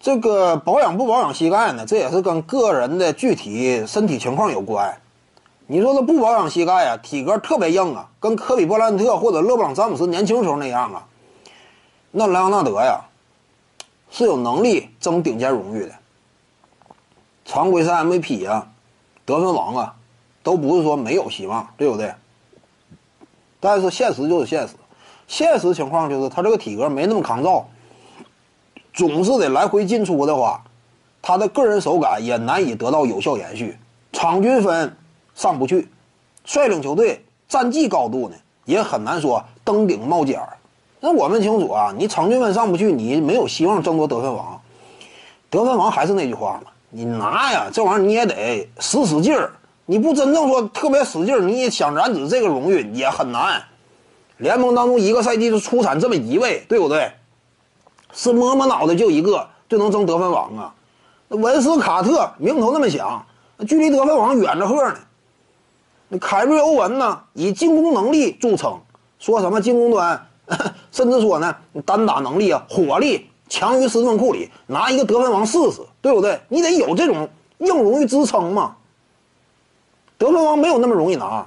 这个保养不保养膝盖呢？这也是跟个人的具体身体情况有关。你说他不保养膝盖啊，体格特别硬啊，跟科比布莱恩特或者勒布朗詹姆斯年轻时候那样啊，那莱昂纳德呀是有能力争顶尖荣誉的。常规赛 MVP 啊，得分王啊，都不是说没有希望，对不对？但是现实就是现实，现实情况就是他这个体格没那么抗造，总是得来回进出的话，他的个人手感也难以得到有效延续，场均分上不去，率领球队战绩高度呢也很难说登顶冒尖儿。那我们清楚啊，你场均分上不去，你没有希望争夺得分王。得分王还是那句话嘛。你拿呀，这玩意儿你也得使使劲儿。你不真正说特别使劲儿，你也想染指这个荣誉也很难。联盟当中一个赛季就出产这么一位，对不对？是摸摸脑袋就一个就能争得分王啊？文斯卡特名头那么响，距离得分王远着呵呢。那凯瑞欧文呢，以进攻能力著称，说什么进攻端，甚至说呢单打能力啊，火力。强于斯顿库里，拿一个得分王试试，对不对？你得有这种硬荣誉支撑嘛。得分王没有那么容易拿，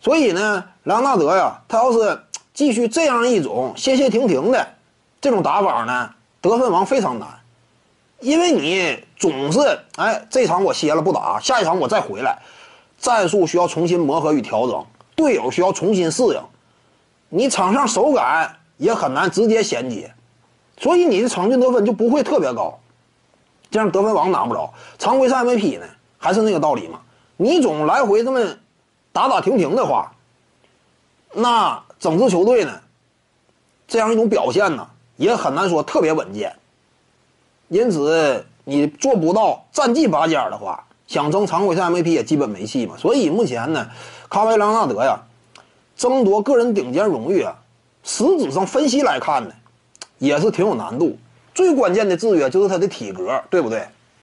所以呢，莱昂纳德呀，他要是继续这样一种歇歇停停的这种打法呢，得分王非常难，因为你总是哎，这场我歇了不打，下一场我再回来，战术需要重新磨合与调整，队友需要重新适应，你场上手感也很难直接衔接。所以你的场均得分就不会特别高，这样得分王拿不着，常规赛 MVP 呢还是那个道理嘛？你总来回这么打打停停的话，那整支球队呢，这样一种表现呢也很难说特别稳健。因此你做不到战绩拔尖的话，想争常规赛 MVP 也基本没戏嘛。所以目前呢，卡梅隆纳德呀，争夺个人顶尖荣誉啊，实质上分析来看呢。也是挺有难度，最关键的制约就是他的体格，对不对？